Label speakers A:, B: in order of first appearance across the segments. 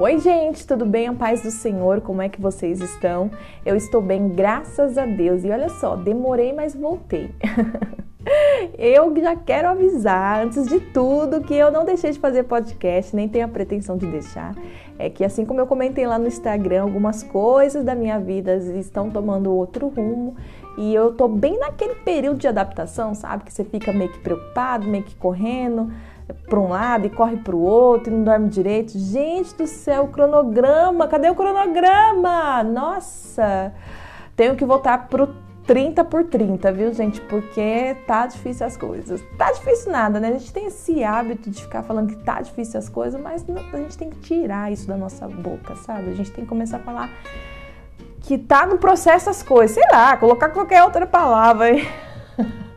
A: Oi, gente, tudo bem? A paz do Senhor, como é que vocês estão? Eu estou bem, graças a Deus. E olha só, demorei, mas voltei. eu já quero avisar, antes de tudo, que eu não deixei de fazer podcast, nem tenho a pretensão de deixar. É que, assim como eu comentei lá no Instagram, algumas coisas da minha vida estão tomando outro rumo e eu tô bem naquele período de adaptação, sabe? Que você fica meio que preocupado, meio que correndo para um lado e corre para o outro e não dorme direito. Gente do céu, o cronograma, cadê o cronograma? Nossa, tenho que voltar pro 30 por 30, viu, gente? Porque tá difícil as coisas. Tá difícil nada, né? A gente tem esse hábito de ficar falando que tá difícil as coisas, mas a gente tem que tirar isso da nossa boca, sabe? A gente tem que começar a falar que tá no processo as coisas. Sei lá, colocar qualquer outra palavra aí.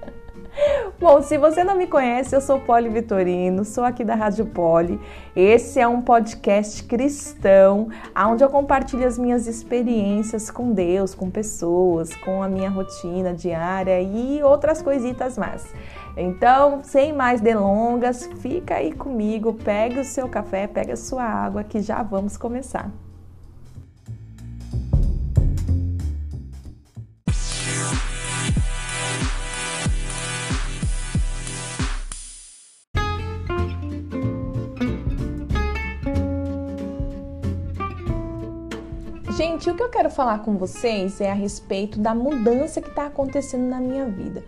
A: Bom, se você não me conhece, eu sou Poli Vitorino, sou aqui da Rádio Poli. Esse é um podcast cristão, onde eu compartilho as minhas experiências com Deus, com pessoas, com a minha rotina diária e outras coisitas mais. Então, sem mais delongas, fica aí comigo, pega o seu café, pega a sua água que já vamos começar. Gente, o que eu quero falar com vocês é a respeito da mudança que está acontecendo na minha vida.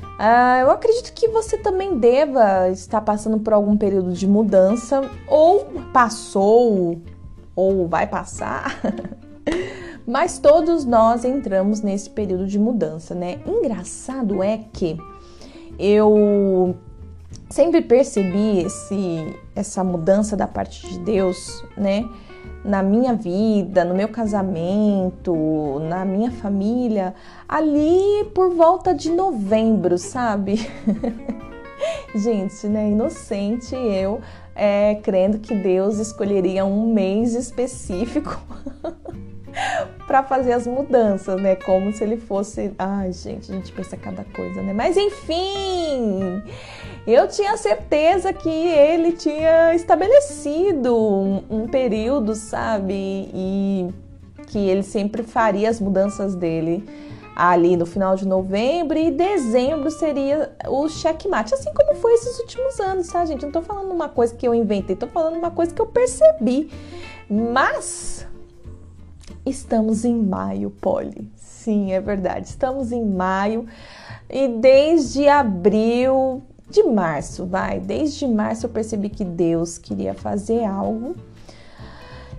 A: Uh, eu acredito que você também deva estar passando por algum período de mudança, ou passou, ou vai passar. Mas todos nós entramos nesse período de mudança, né? Engraçado é que eu sempre percebi esse, essa mudança da parte de Deus, né? Na minha vida, no meu casamento, na minha família, ali por volta de novembro, sabe? Gente, né? Inocente eu, é, crendo que Deus escolheria um mês específico para fazer as mudanças, né? Como se ele fosse. Ai, gente, a gente pensa cada coisa, né? Mas enfim, eu tinha certeza que ele tinha estabelecido um, um período, sabe? E que ele sempre faria as mudanças dele ali no final de novembro e dezembro seria o checkmate, assim como foi esses últimos anos, tá, gente? Não tô falando uma coisa que eu inventei, tô falando uma coisa que eu percebi. Mas estamos em maio, Polly. Sim, é verdade. Estamos em maio e desde abril de março, vai. Desde março eu percebi que Deus queria fazer algo.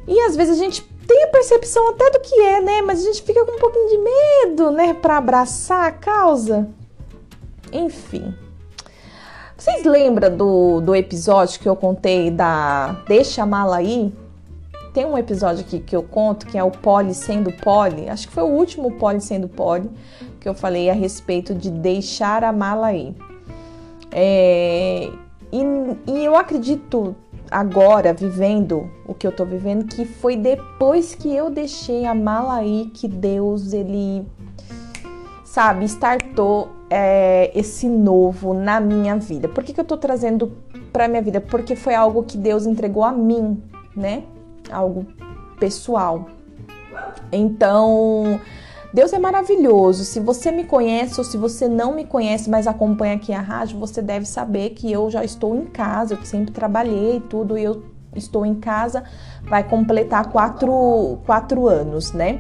A: E às vezes a gente tem a percepção até do que é, né? Mas a gente fica com um pouquinho de medo, né? Para abraçar a causa. Enfim. Vocês lembram do, do episódio que eu contei da Deixa a Mala aí? Tem um episódio aqui que eu conto que é o poli sendo poli. Acho que foi o último poli sendo poli que eu falei a respeito de deixar a mala aí. É, e, e eu acredito agora, vivendo o que eu tô vivendo, que foi depois que eu deixei a mala aí que Deus, ele, sabe, startou é, esse novo na minha vida. Por que, que eu tô trazendo pra minha vida? Porque foi algo que Deus entregou a mim, né? Algo pessoal. Então, Deus é maravilhoso. Se você me conhece ou se você não me conhece, mas acompanha aqui a rádio, você deve saber que eu já estou em casa, eu sempre trabalhei e tudo, e eu estou em casa, vai completar quatro, quatro anos, né?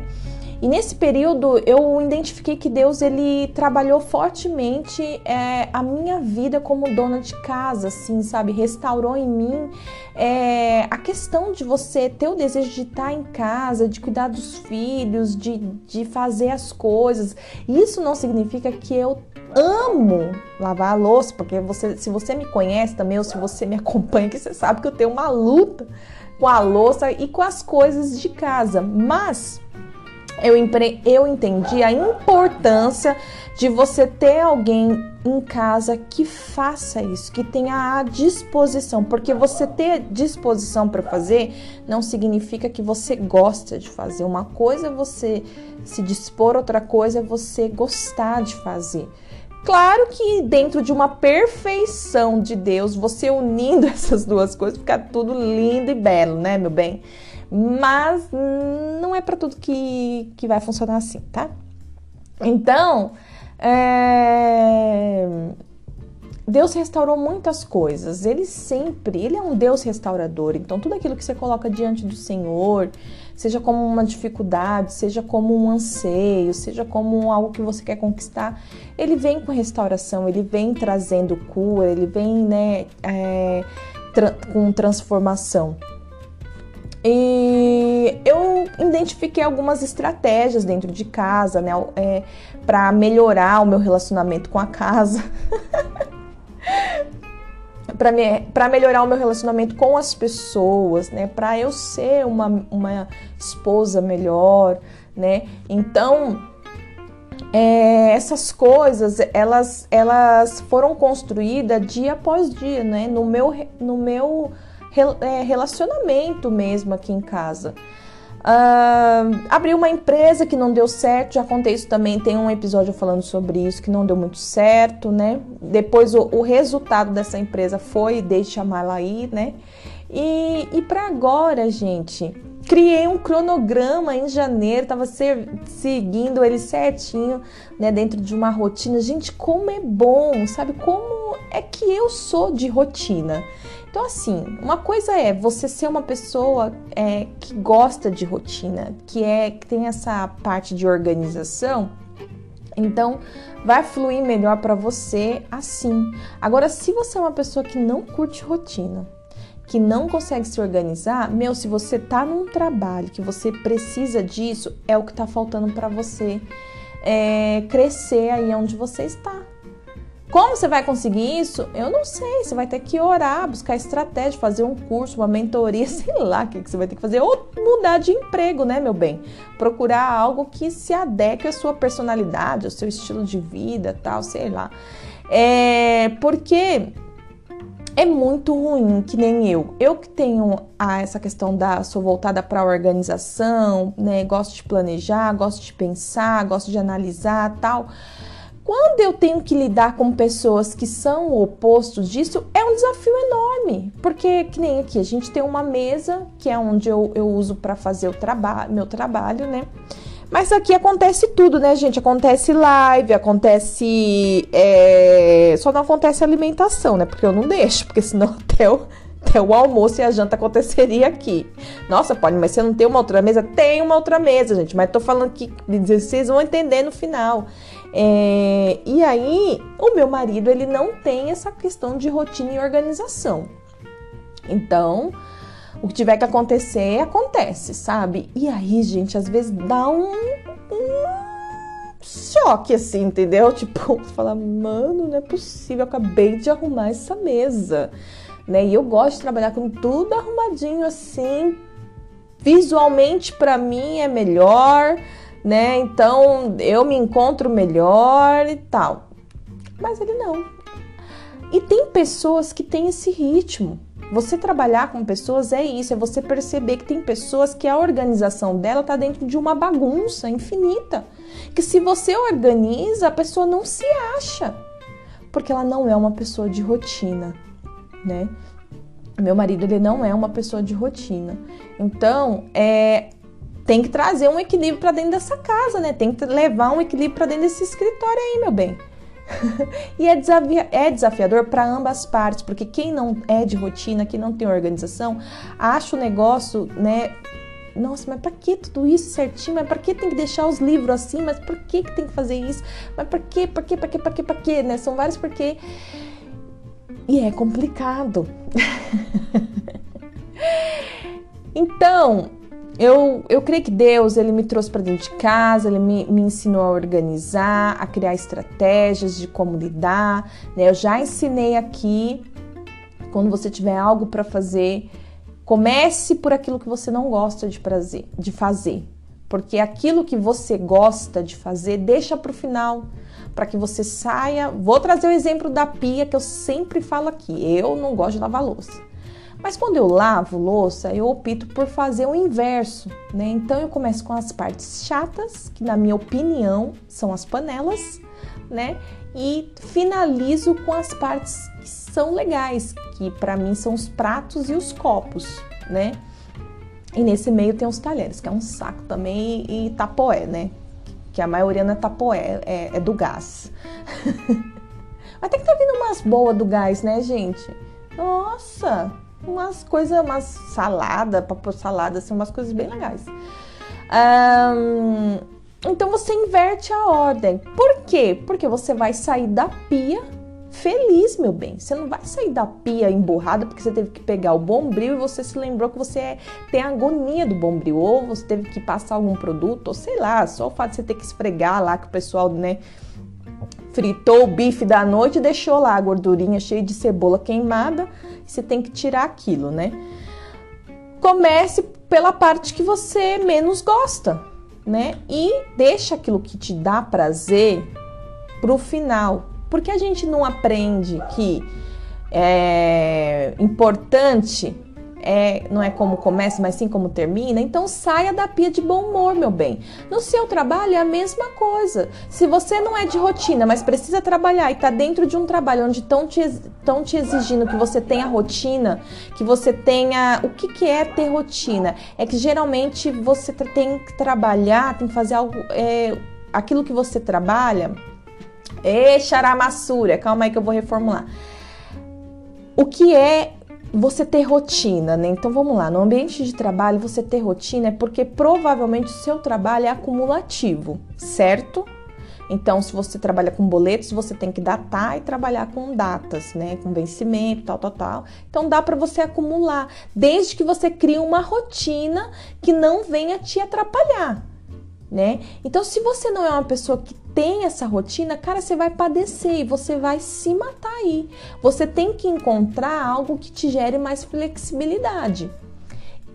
A: E nesse período eu identifiquei que Deus ele trabalhou fortemente é, a minha vida como dona de casa, assim, sabe? Restaurou em mim é, a questão de você ter o desejo de estar em casa, de cuidar dos filhos, de, de fazer as coisas. Isso não significa que eu amo lavar a louça, porque você, se você me conhece também, ou se você me acompanha, que você sabe que eu tenho uma luta com a louça e com as coisas de casa. Mas eu, eu entendi a importância de você ter alguém em casa que faça isso, que tenha a disposição, porque você ter disposição para fazer não significa que você gosta de fazer. Uma coisa é você se dispor, outra coisa é você gostar de fazer. Claro que dentro de uma perfeição de Deus, você unindo essas duas coisas, fica tudo lindo e belo, né, meu bem? Mas não é para tudo que, que vai funcionar assim, tá? Então, é... Deus restaurou muitas coisas. Ele sempre, ele é um Deus restaurador. Então, tudo aquilo que você coloca diante do Senhor, seja como uma dificuldade, seja como um anseio, seja como algo que você quer conquistar, ele vem com restauração, ele vem trazendo cura, ele vem, né, é, tra com transformação. E eu identifiquei algumas estratégias dentro de casa, né, é, para melhorar o meu relacionamento com a casa. para me, melhorar o meu relacionamento com as pessoas, né? Para eu ser uma, uma esposa melhor, né? Então, é, essas coisas, elas, elas foram construídas dia após dia, né? No meu, no meu relacionamento mesmo aqui em casa. Uh, uma empresa que não deu certo, já contei isso também, tem um episódio falando sobre isso, que não deu muito certo, né? Depois o, o resultado dessa empresa foi deixa chamá-la aí, né? E, e para agora, gente, criei um cronograma em janeiro, tava ser, seguindo ele certinho, né, dentro de uma rotina. Gente, como é bom, sabe? Como é que eu sou de rotina. Então, assim, uma coisa é você ser uma pessoa é, que gosta de rotina, que é que tem essa parte de organização. Então, vai fluir melhor para você assim. Agora, se você é uma pessoa que não curte rotina, que não consegue se organizar, meu, se você tá num trabalho que você precisa disso, é o que tá faltando para você é, crescer aí onde você está. Como você vai conseguir isso? Eu não sei. Você vai ter que orar, buscar estratégia, fazer um curso, uma mentoria, sei lá o que você vai ter que fazer. Ou mudar de emprego, né, meu bem? Procurar algo que se adeque à sua personalidade, ao seu estilo de vida, tal, sei lá. É porque é muito ruim, que nem eu. Eu que tenho a, essa questão da sou voltada para a organização, né? Gosto de planejar, gosto de pensar, gosto de analisar, tal. Quando eu tenho que lidar com pessoas que são o oposto disso, é um desafio enorme. Porque, que nem aqui, a gente tem uma mesa, que é onde eu, eu uso para fazer o trabalho, meu trabalho, né? Mas aqui acontece tudo, né, gente? Acontece live, acontece. É... Só não acontece alimentação, né? Porque eu não deixo, porque senão até o, até o almoço e a janta aconteceria aqui. Nossa, pode, mas você não tem uma outra mesa? Tem uma outra mesa, gente. Mas tô falando que vocês vão entender no final. É, e aí, o meu marido, ele não tem essa questão de rotina e organização. Então, o que tiver que acontecer, acontece, sabe? E aí, gente, às vezes dá um, um choque, assim, entendeu? Tipo, você fala, mano, não é possível, eu acabei de arrumar essa mesa, né? E eu gosto de trabalhar com tudo arrumadinho, assim, visualmente para mim é melhor, né? Então eu me encontro melhor e tal. Mas ele não. E tem pessoas que têm esse ritmo. Você trabalhar com pessoas é isso, é você perceber que tem pessoas que a organização dela está dentro de uma bagunça infinita. Que se você organiza, a pessoa não se acha, porque ela não é uma pessoa de rotina, né? Meu marido ele não é uma pessoa de rotina. Então, é tem que trazer um equilíbrio para dentro dessa casa, né? Tem que levar um equilíbrio para dentro desse escritório aí, meu bem. e é, é desafiador para ambas partes, porque quem não é de rotina, quem não tem organização, acha o negócio, né? Nossa, mas para que tudo isso certinho? Mas para que tem que deixar os livros assim? Mas por que, que tem que fazer isso? Mas por que, por que, por que, por que, por que, né? São vários porquê. E é complicado. então, eu, eu creio que Deus ele me trouxe para dentro de casa, ele me, me ensinou a organizar, a criar estratégias de como lidar. Né? Eu já ensinei aqui, quando você tiver algo para fazer, comece por aquilo que você não gosta de, prazer, de fazer. Porque aquilo que você gosta de fazer, deixa para o final, para que você saia. Vou trazer o exemplo da pia que eu sempre falo aqui. Eu não gosto de lavar louça. Mas quando eu lavo louça, eu opto por fazer o inverso, né? Então eu começo com as partes chatas, que na minha opinião são as panelas, né? e finalizo com as partes que são legais, que para mim são os pratos e os copos, né? E nesse meio tem os talheres, que é um saco também, e tapoé, né? Que a maioria não é tapoé, é, é do gás. Tem que tá vindo umas boas do gás, né, gente? Nossa, umas coisas, umas salada, pôr salada, assim, umas coisas bem legais. Um, então você inverte a ordem. Por quê? Porque você vai sair da pia feliz, meu bem. Você não vai sair da pia emburrada porque você teve que pegar o bombril e você se lembrou que você é, tem agonia do bombril, ou você teve que passar algum produto, ou sei lá, só o fato de você ter que esfregar lá que o pessoal, né, fritou o bife da noite e deixou lá a gordurinha cheia de cebola queimada, você tem que tirar aquilo, né? Comece pela parte que você menos gosta, né? E deixa aquilo que te dá prazer pro final. Porque a gente não aprende que é importante é, não é como começa, mas sim como termina, então saia da pia de bom humor, meu bem. No seu trabalho é a mesma coisa. Se você não é de rotina, mas precisa trabalhar e está dentro de um trabalho onde estão te, te exigindo que você tenha rotina, que você tenha. O que, que é ter rotina? É que geralmente você tem que trabalhar, tem que fazer algo. É, aquilo que você trabalha. Ê, charamassura, calma aí que eu vou reformular. O que é você ter rotina, né? Então vamos lá, no ambiente de trabalho você ter rotina é porque provavelmente o seu trabalho é acumulativo, certo? Então, se você trabalha com boletos, você tem que datar e trabalhar com datas, né? Com vencimento, tal, tal, tal. Então, dá para você acumular, desde que você crie uma rotina que não venha te atrapalhar né? Então, se você não é uma pessoa que tem essa rotina, cara, você vai padecer e você vai se matar aí. Você tem que encontrar algo que te gere mais flexibilidade.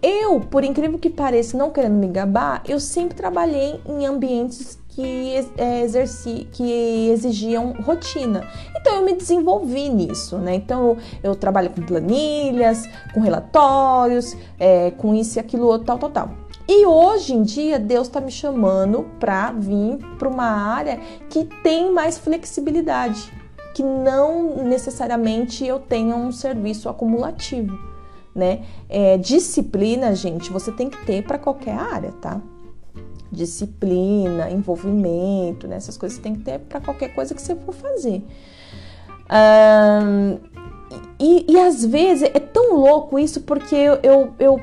A: Eu, por incrível que pareça, não querendo me gabar, eu sempre trabalhei em ambientes que, é, exerci, que exigiam rotina. Então eu me desenvolvi nisso, né? Então eu, eu trabalho com planilhas, com relatórios, é, com isso e aquilo, tal, tal, tal. E hoje em dia Deus está me chamando para vir para uma área que tem mais flexibilidade, que não necessariamente eu tenha um serviço acumulativo, né? É, disciplina, gente, você tem que ter para qualquer área, tá? Disciplina, envolvimento, né? essas coisas você tem que ter para qualquer coisa que você for fazer. Um, e, e às vezes é tão louco isso porque eu, eu, eu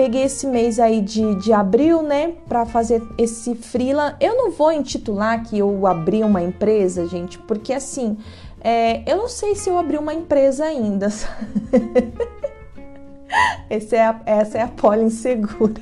A: peguei esse mês aí de, de abril, né, para fazer esse freela. Eu não vou intitular que eu abri uma empresa, gente, porque assim, é, eu não sei se eu abri uma empresa ainda. É a, essa é a poli insegura.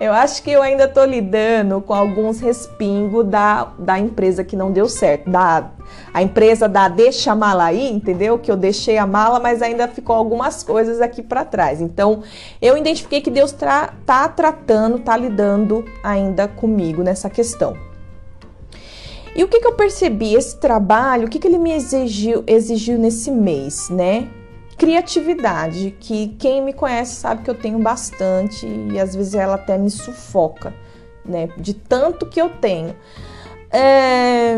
A: Eu acho que eu ainda tô lidando com alguns respingos da, da empresa que não deu certo, da a empresa da deixa a mala aí, entendeu? Que eu deixei a mala, mas ainda ficou algumas coisas aqui para trás. Então, eu identifiquei que Deus tra tá tratando, tá lidando ainda comigo nessa questão. E o que, que eu percebi? Esse trabalho, o que, que ele me exigiu, exigiu nesse mês, né? Criatividade, que quem me conhece sabe que eu tenho bastante e às vezes ela até me sufoca, né? De tanto que eu tenho. É...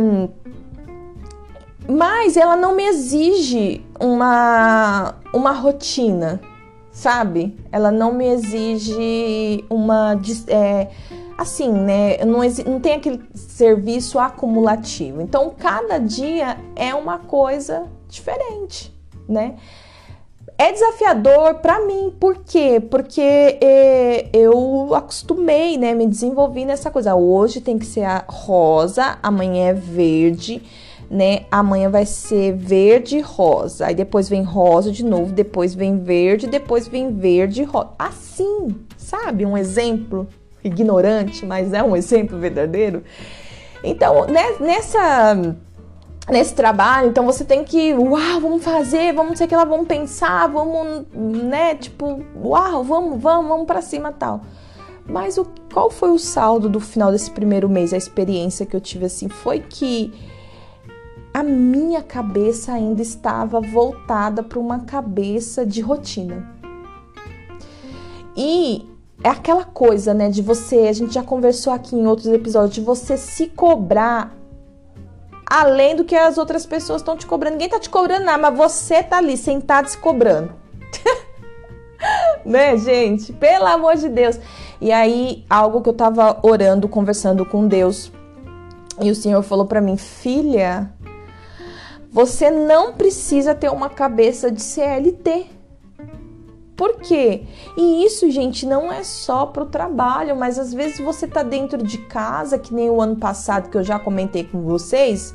A: Mas ela não me exige uma, uma rotina, sabe? Ela não me exige uma. É, assim, né? Não, não tem aquele serviço acumulativo. Então, cada dia é uma coisa diferente, né? É desafiador para mim, por quê? Porque é, eu acostumei, né? Me desenvolvi nessa coisa. Hoje tem que ser a rosa, amanhã é verde, né? Amanhã vai ser verde rosa. Aí depois vem rosa de novo, depois vem verde, depois vem verde rosa. Assim, sabe? Um exemplo ignorante, mas é um exemplo verdadeiro. Então, né, nessa nesse trabalho, então você tem que, uau, vamos fazer, vamos sei que lá, vamos pensar, vamos, né, tipo, uau, vamos, vamos, vamos para cima, tal. Mas o qual foi o saldo do final desse primeiro mês, a experiência que eu tive assim, foi que a minha cabeça ainda estava voltada para uma cabeça de rotina. E é aquela coisa, né, de você, a gente já conversou aqui em outros episódios, de você se cobrar além do que as outras pessoas estão te cobrando. Ninguém tá te cobrando nada, mas você tá ali sentado se cobrando. né, gente? Pelo amor de Deus. E aí, algo que eu tava orando, conversando com Deus, e o Senhor falou para mim: "Filha, você não precisa ter uma cabeça de CLT. Por quê? E isso, gente, não é só para o trabalho, mas às vezes você tá dentro de casa, que nem o ano passado que eu já comentei com vocês,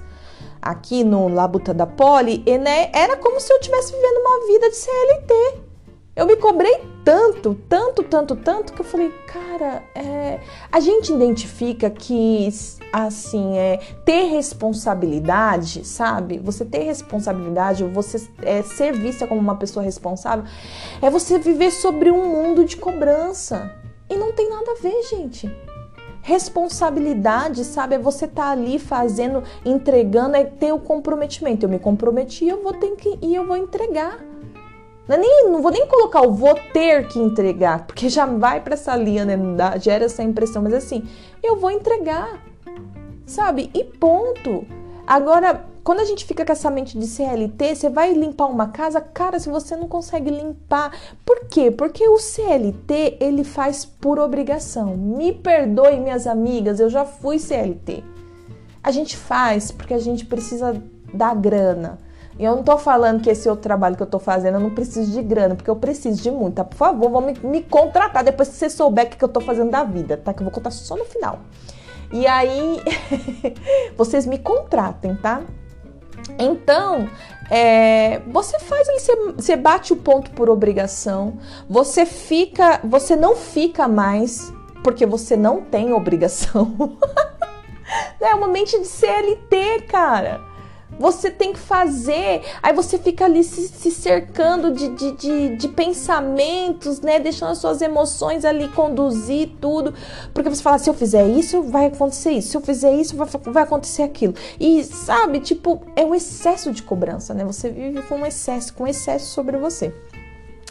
A: aqui no Labuta da Poli, né, era como se eu estivesse vivendo uma vida de CLT. Eu me cobrei tanto, tanto, tanto, tanto que eu falei, cara, é... a gente identifica que assim é ter responsabilidade, sabe? Você ter responsabilidade, você é, ser vista como uma pessoa responsável, é você viver sobre um mundo de cobrança e não tem nada a ver, gente. Responsabilidade, sabe? É você estar tá ali fazendo, entregando, é ter o comprometimento. Eu me comprometi, eu vou ter que e eu vou entregar. Não, é nem, não vou nem colocar o vou ter que entregar, porque já vai para essa linha, né? Gera essa impressão, mas assim, eu vou entregar, sabe? E ponto. Agora, quando a gente fica com essa mente de CLT, você vai limpar uma casa, cara, se você não consegue limpar. Por quê? Porque o CLT, ele faz por obrigação. Me perdoe, minhas amigas, eu já fui CLT. A gente faz porque a gente precisa da grana. E eu não tô falando que esse outro trabalho que eu tô fazendo eu não preciso de grana, porque eu preciso de muito, tá? Por favor, vão me, me contratar depois que você souber o que eu tô fazendo da vida, tá? Que eu vou contar só no final. E aí, vocês me contratem, tá? Então, é, você faz você, você bate o ponto por obrigação, você fica, você não fica mais porque você não tem obrigação. é uma mente de CLT, cara. Você tem que fazer, aí você fica ali se, se cercando de, de, de, de, pensamentos, né? Deixando as suas emoções ali conduzir tudo. Porque você fala, se eu fizer isso, vai acontecer isso. Se eu fizer isso, vai, vai acontecer aquilo. E sabe, tipo, é o excesso de cobrança, né? Você vive com um excesso, com excesso sobre você.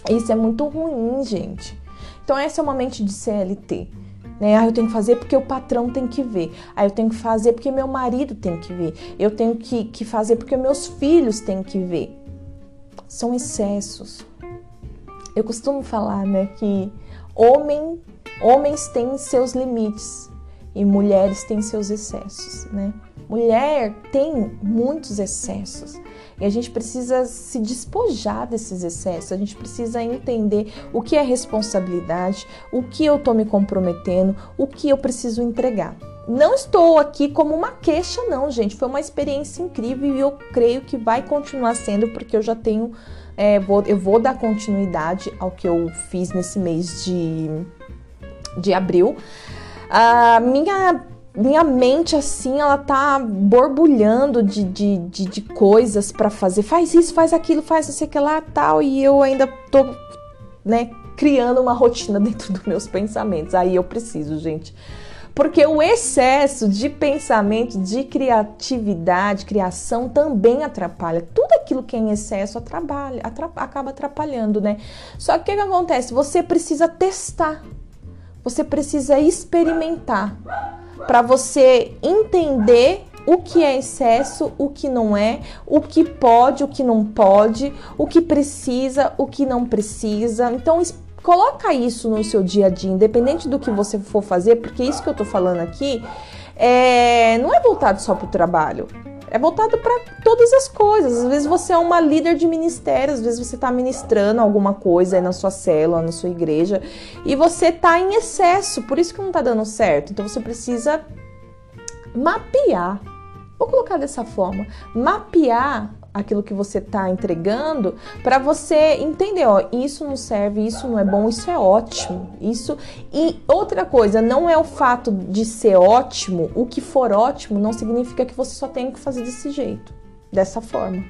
A: Isso é muito ruim, gente. Então, essa é uma mente de CLT. Né? Ah, eu tenho que fazer porque o patrão tem que ver. Ah, eu tenho que fazer porque meu marido tem que ver. Eu tenho que, que fazer porque meus filhos têm que ver. São excessos. Eu costumo falar né, que homem, homens têm seus limites e mulheres têm seus excessos. Né? Mulher tem muitos excessos. E a gente precisa se despojar desses excessos, a gente precisa entender o que é responsabilidade, o que eu estou me comprometendo, o que eu preciso entregar. Não estou aqui como uma queixa, não, gente. Foi uma experiência incrível e eu creio que vai continuar sendo, porque eu já tenho. É, vou, eu vou dar continuidade ao que eu fiz nesse mês de, de abril. A minha minha mente assim, ela tá borbulhando de, de, de, de coisas para fazer. Faz isso, faz aquilo, faz não sei o que lá, tal. E eu ainda tô, né, criando uma rotina dentro dos meus pensamentos. Aí eu preciso, gente. Porque o excesso de pensamento, de criatividade, criação também atrapalha. Tudo aquilo que é em excesso atrapalha, acaba atrapalhando, né? Só que o que acontece? Você precisa testar. Você precisa experimentar para você entender o que é excesso, o que não é, o que pode, o que não pode, o que precisa, o que não precisa. Então, coloca isso no seu dia a dia, independente do que você for fazer, porque isso que eu tô falando aqui é, não é voltado só para o trabalho. É voltado para todas as coisas. Às vezes você é uma líder de ministério, às vezes você está ministrando alguma coisa aí na sua célula, na sua igreja, e você está em excesso, por isso que não está dando certo. Então você precisa mapear. Vou colocar dessa forma: mapear aquilo que você está entregando para você entender, ó, isso não serve, isso não é bom, isso é ótimo. Isso e outra coisa, não é o fato de ser ótimo, o que for ótimo não significa que você só tem que fazer desse jeito, dessa forma.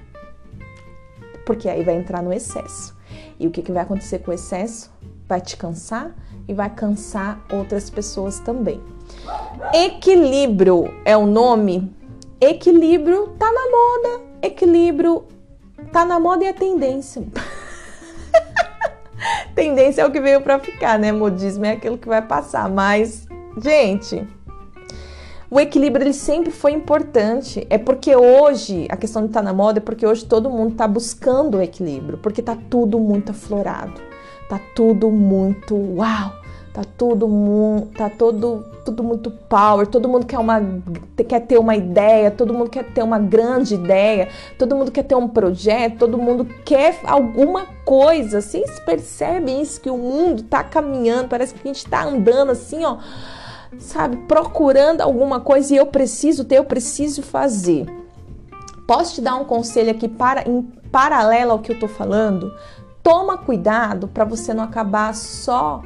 A: Porque aí vai entrar no excesso. E o que, que vai acontecer com o excesso? Vai te cansar e vai cansar outras pessoas também. Equilíbrio é o nome. Equilíbrio tá na moda equilíbrio tá na moda e é tendência. tendência é o que veio para ficar, né? Modismo é aquilo que vai passar, mas gente, o equilíbrio ele sempre foi importante. É porque hoje, a questão de estar tá na moda é porque hoje todo mundo está buscando o equilíbrio, porque tá tudo muito aflorado. Tá tudo muito uau Tá tudo muito, tá todo, tudo muito power, todo mundo quer, uma, quer ter uma ideia, todo mundo quer ter uma grande ideia, todo mundo quer ter um projeto, todo mundo quer alguma coisa. Vocês percebem isso que o mundo tá caminhando, parece que a gente tá andando assim, ó, sabe, procurando alguma coisa e eu preciso ter, eu preciso fazer. Posso te dar um conselho aqui para em paralelo ao que eu tô falando? Toma cuidado para você não acabar só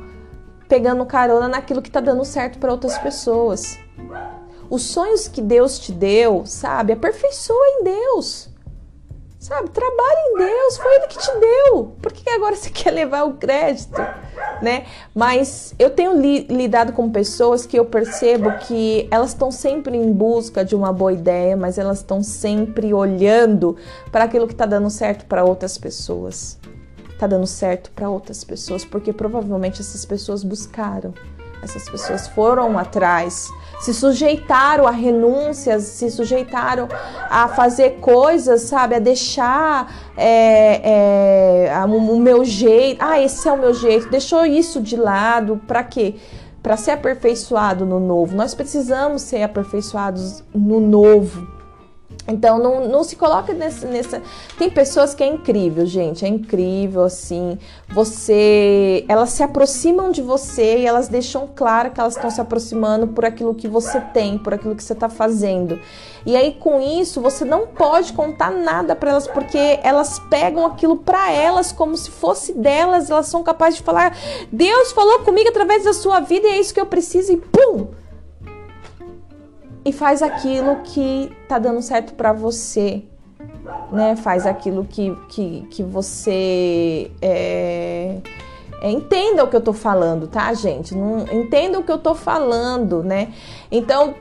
A: pegando carona naquilo que está dando certo para outras pessoas. Os sonhos que Deus te deu, sabe, aperfeiçoa em Deus. Sabe, trabalha em Deus, foi Ele que te deu. Por que agora você quer levar o crédito? Né? Mas eu tenho li lidado com pessoas que eu percebo que elas estão sempre em busca de uma boa ideia, mas elas estão sempre olhando para aquilo que está dando certo para outras pessoas tá dando certo para outras pessoas, porque provavelmente essas pessoas buscaram, essas pessoas foram atrás, se sujeitaram a renúncias, se sujeitaram a fazer coisas, sabe, a deixar é, é, o meu jeito, ah, esse é o meu jeito, deixou isso de lado, para quê? Para ser aperfeiçoado no novo. Nós precisamos ser aperfeiçoados no novo então não, não se coloca nessa, nessa. Tem pessoas que é incrível, gente. É incrível, assim. Você. Elas se aproximam de você e elas deixam claro que elas estão se aproximando por aquilo que você tem, por aquilo que você está fazendo. E aí, com isso, você não pode contar nada para elas, porque elas pegam aquilo para elas como se fosse delas. Elas são capazes de falar: Deus falou comigo através da sua vida e é isso que eu preciso, e pum! E faz aquilo que tá dando certo para você, né? Faz aquilo que, que, que você é, é, entenda o que eu tô falando, tá, gente? Não entenda o que eu tô falando, né? Então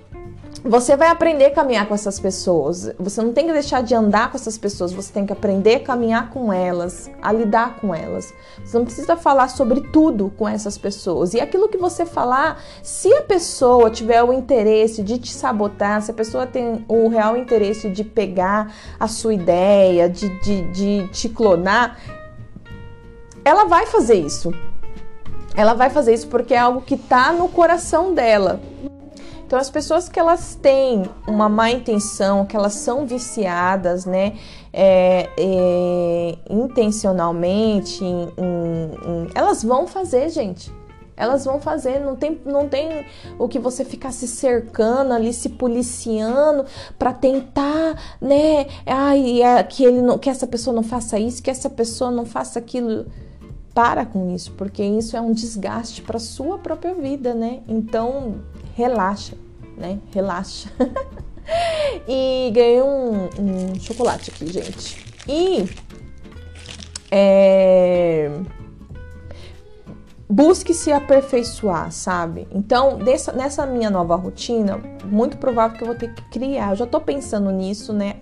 A: você vai aprender a caminhar com essas pessoas. Você não tem que deixar de andar com essas pessoas, você tem que aprender a caminhar com elas, a lidar com elas. Você não precisa falar sobre tudo com essas pessoas. E aquilo que você falar, se a pessoa tiver o interesse de te sabotar, se a pessoa tem o real interesse de pegar a sua ideia, de, de, de te clonar, ela vai fazer isso. Ela vai fazer isso porque é algo que está no coração dela. Então, as pessoas que elas têm uma má intenção, que elas são viciadas, né, é, é, intencionalmente, em, em, elas vão fazer, gente. Elas vão fazer, não tem, não tem o que você ficar se cercando ali, se policiando para tentar, né? Ai, é, que ele não, que essa pessoa não faça isso, que essa pessoa não faça aquilo. Para com isso, porque isso é um desgaste para sua própria vida, né? Então, relaxa, né? Relaxa. e ganhei um, um, chocolate aqui, gente. E é, busque se aperfeiçoar, sabe? Então, dessa, nessa minha nova rotina, muito provável que eu vou ter que criar. Eu já tô pensando nisso, né?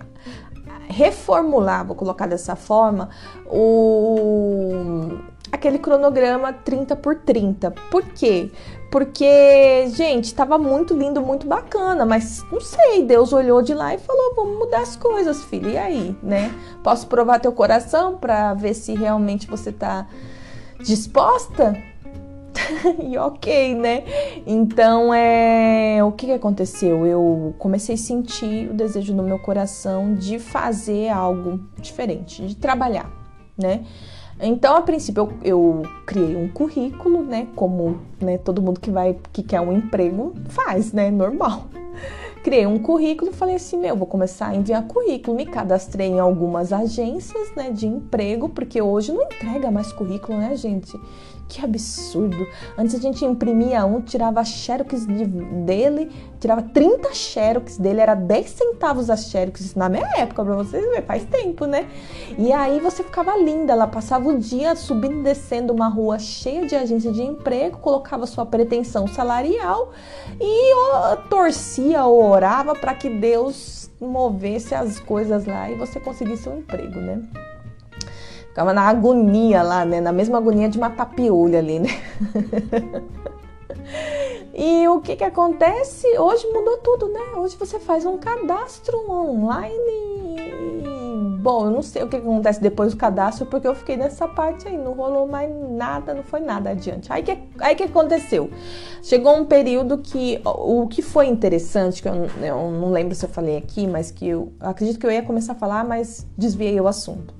A: Reformular, vou colocar dessa forma, o aquele cronograma 30 por 30. Por quê? Porque, gente, tava muito lindo, muito bacana, mas não sei, Deus olhou de lá e falou: "Vamos mudar as coisas, filho". E aí, né? Posso provar teu coração para ver se realmente você tá disposta? e ok, né? Então, é, o que, que aconteceu? Eu comecei a sentir o desejo no meu coração de fazer algo diferente, de trabalhar, né? Então, a princípio, eu, eu, criei um currículo, né? Como né, todo mundo que vai que quer um emprego faz, né? Normal. Criei um currículo e falei assim, meu, vou começar a enviar currículo. Me cadastrei em algumas agências, né, de emprego, porque hoje não entrega mais currículo, né, gente? Que absurdo. Antes a gente imprimia um, tirava xerox de, dele, tirava 30 xerox dele, era 10 centavos a xerox, isso na minha época, pra vocês verem, faz tempo, né? E aí você ficava linda, ela passava o dia subindo e descendo uma rua cheia de agência de emprego, colocava sua pretensão salarial e ó, torcia ou orava para que Deus movesse as coisas lá e você conseguisse um emprego, né? Ficava na agonia lá, né? Na mesma agonia de uma tapiolha ali, né? E o que que acontece? Hoje mudou tudo, né? Hoje você faz um cadastro online. Bom, eu não sei o que acontece depois do cadastro, porque eu fiquei nessa parte aí, não rolou mais nada, não foi nada adiante. Aí que, aí que aconteceu? Chegou um período que o que foi interessante, que eu, eu não lembro se eu falei aqui, mas que eu acredito que eu ia começar a falar, mas desviei o assunto.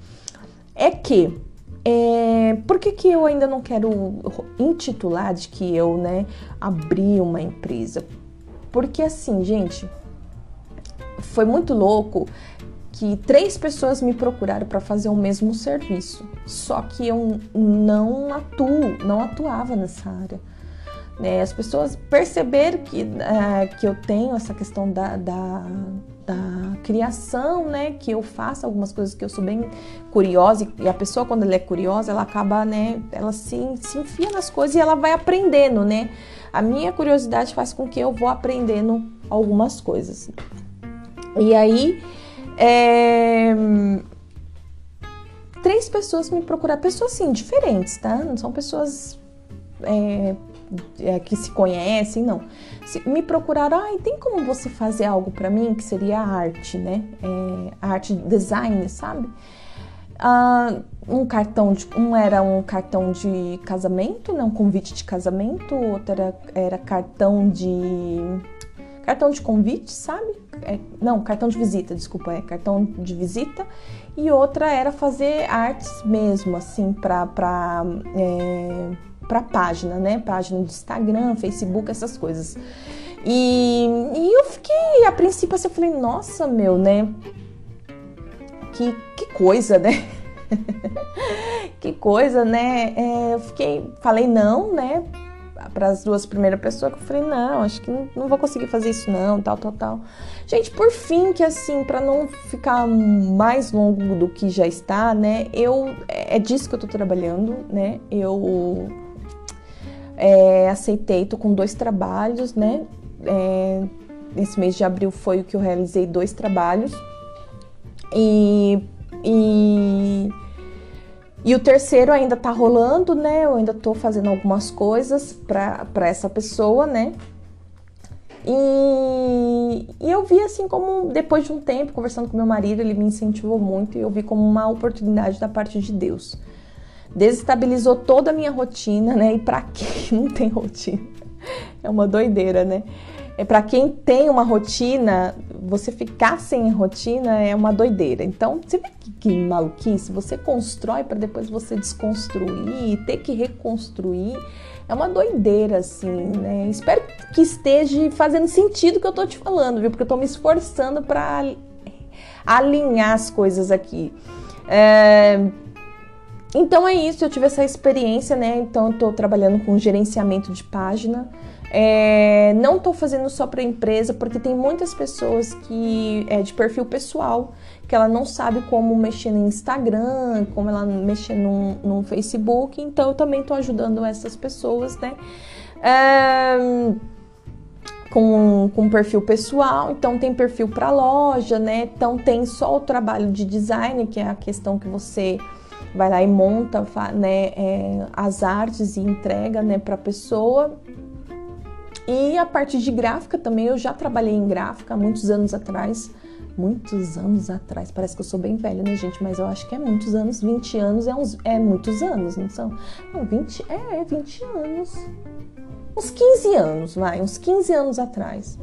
A: É que é, por que, que eu ainda não quero intitular de que eu né, abri uma empresa? Porque assim, gente, foi muito louco que três pessoas me procuraram para fazer o mesmo serviço, só que eu não atuo, não atuava nessa área. Né? As pessoas perceberam que, é, que eu tenho essa questão da, da da criação, né? Que eu faço algumas coisas que eu sou bem curiosa e a pessoa quando ela é curiosa, ela acaba, né? Ela se, se enfia nas coisas e ela vai aprendendo, né? A minha curiosidade faz com que eu vou aprendendo algumas coisas. E aí, é... três pessoas me procuraram, pessoas assim diferentes, tá? Não são pessoas é, é, que se conhecem, não. Se me procuraram, ah, tem como você fazer algo para mim que seria arte, né? É, arte design, sabe? Ah, um cartão de, um era um cartão de casamento, né? Um convite de casamento, outro era, era cartão de cartão de convite, sabe? É, não, cartão de visita, desculpa, é cartão de visita. E outra era fazer artes mesmo, assim, para é, para página, né? Página de Instagram, Facebook, essas coisas. E, e eu fiquei, a princípio, assim, eu falei, nossa, meu, né? Que, que coisa, né? que coisa, né? É, eu fiquei, falei não, né? Para as duas primeiras pessoas, que eu falei, não, acho que não, não, vou conseguir fazer isso, não, tal, tal, tal. Gente, por fim, que assim, para não ficar mais longo do que já está, né? Eu, é disso que eu tô trabalhando, né? Eu é, aceitei, tô com dois trabalhos, né? É, esse mês de abril foi o que eu realizei dois trabalhos. E, e, e o terceiro ainda tá rolando, né? Eu ainda tô fazendo algumas coisas para essa pessoa, né? E, e, eu vi assim como, depois de um tempo, conversando com meu marido, ele me incentivou muito e eu vi como uma oportunidade da parte de Deus desestabilizou toda a minha rotina, né? E para quem não tem rotina, é uma doideira, né? É para quem tem uma rotina, você ficar sem rotina é uma doideira. Então, você vê que, que maluquice, você constrói para depois você desconstruir e ter que reconstruir. É uma doideira, assim, né? Espero que esteja fazendo sentido o que eu tô te falando, viu? Porque eu tô me esforçando para alinhar as coisas aqui. É, então é isso, eu tive essa experiência, né? Então eu tô trabalhando com gerenciamento de página. É, não estou fazendo só para empresa, porque tem muitas pessoas que é de perfil pessoal, que ela não sabe como mexer no Instagram, como ela mexer no, Facebook, então eu também estou ajudando essas pessoas, né? É, com, com perfil pessoal, então tem perfil para loja, né? Então tem só o trabalho de design, que é a questão que você vai lá e monta né, é, as artes e entrega né, para a pessoa. E a parte de gráfica também, eu já trabalhei em gráfica há muitos anos atrás. Muitos anos atrás, parece que eu sou bem velha, né, gente? Mas eu acho que é muitos anos, 20 anos é, uns, é muitos anos, não são? Não, 20, é, é 20 anos. Uns 15 anos, vai, uns 15 anos atrás.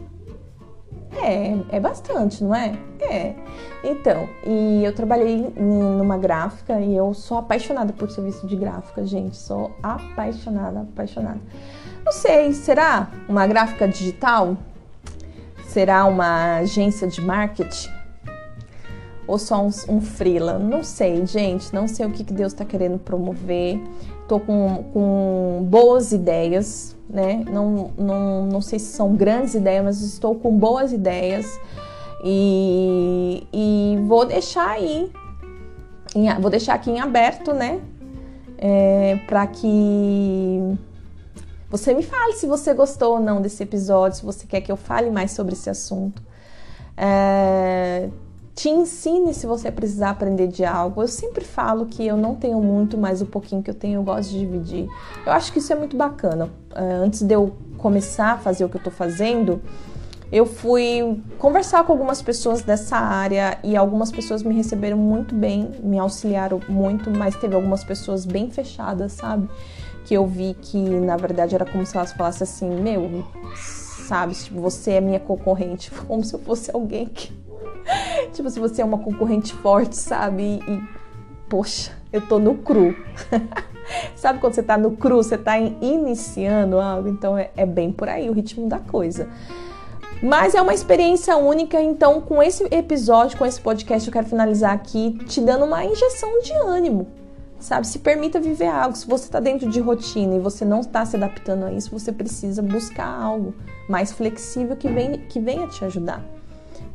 A: É, é bastante, não é? É. Então, e eu trabalhei numa gráfica e eu sou apaixonada por serviço de gráfica, gente. Sou apaixonada, apaixonada. Não sei, será uma gráfica digital? Será uma agência de marketing? Ou só um, um freela? Não sei, gente. Não sei o que, que Deus está querendo promover. Tô com, com boas ideias, né? Não, não, não sei se são grandes ideias, mas estou com boas ideias e, e vou deixar aí, em, vou deixar aqui em aberto, né? É, para que você me fale se você gostou ou não desse episódio, se você quer que eu fale mais sobre esse assunto. É, te ensine se você precisar aprender de algo. Eu sempre falo que eu não tenho muito, mas o pouquinho que eu tenho eu gosto de dividir. Eu acho que isso é muito bacana. É, antes de eu começar a fazer o que eu tô fazendo, eu fui conversar com algumas pessoas dessa área e algumas pessoas me receberam muito bem, me auxiliaram muito, mas teve algumas pessoas bem fechadas, sabe? Que eu vi que na verdade era como se elas falassem assim: Meu, sabe? Tipo, você é minha concorrente, como se eu fosse alguém que. Tipo, se você é uma concorrente forte, sabe? E, e poxa, eu tô no cru. sabe quando você tá no cru, você tá iniciando algo? Então é, é bem por aí o ritmo da coisa. Mas é uma experiência única, então com esse episódio, com esse podcast, eu quero finalizar aqui te dando uma injeção de ânimo. Sabe, se permita viver algo. Se você está dentro de rotina e você não está se adaptando a isso, você precisa buscar algo mais flexível que, vem, que venha te ajudar.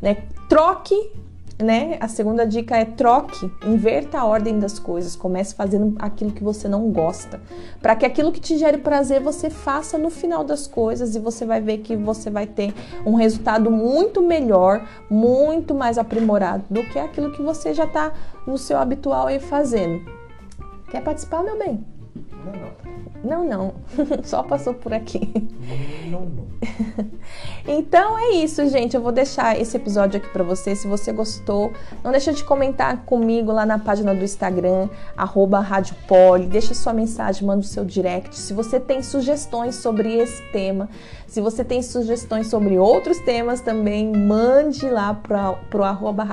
A: Né? Troque né? A segunda dica é troque, inverta a ordem das coisas, comece fazendo aquilo que você não gosta, para que aquilo que te gere prazer você faça no final das coisas e você vai ver que você vai ter um resultado muito melhor, muito mais aprimorado do que aquilo que você já está no seu habitual aí fazendo. Quer participar, meu bem?
B: Não, não.
A: Não, não. Só passou por aqui.
B: Não, não.
A: Então é isso, gente. Eu vou deixar esse episódio aqui para você. Se você gostou, não deixa de comentar comigo lá na página do Instagram, arroba Deixa sua mensagem, manda o seu direct. Se você tem sugestões sobre esse tema, se você tem sugestões sobre outros temas também, mande lá para pro arroba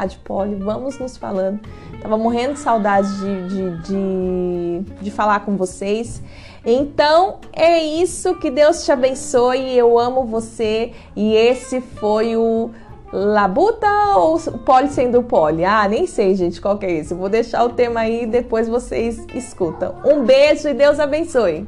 A: Vamos nos falando. Tava morrendo de saudade de, de, de, de falar com vocês. Então é isso, que Deus te abençoe. Eu amo você e esse foi o Labuta ou Poli sendo Poli? Ah, nem sei, gente, qual que é isso. vou deixar o tema aí e depois vocês escutam. Um beijo e Deus abençoe.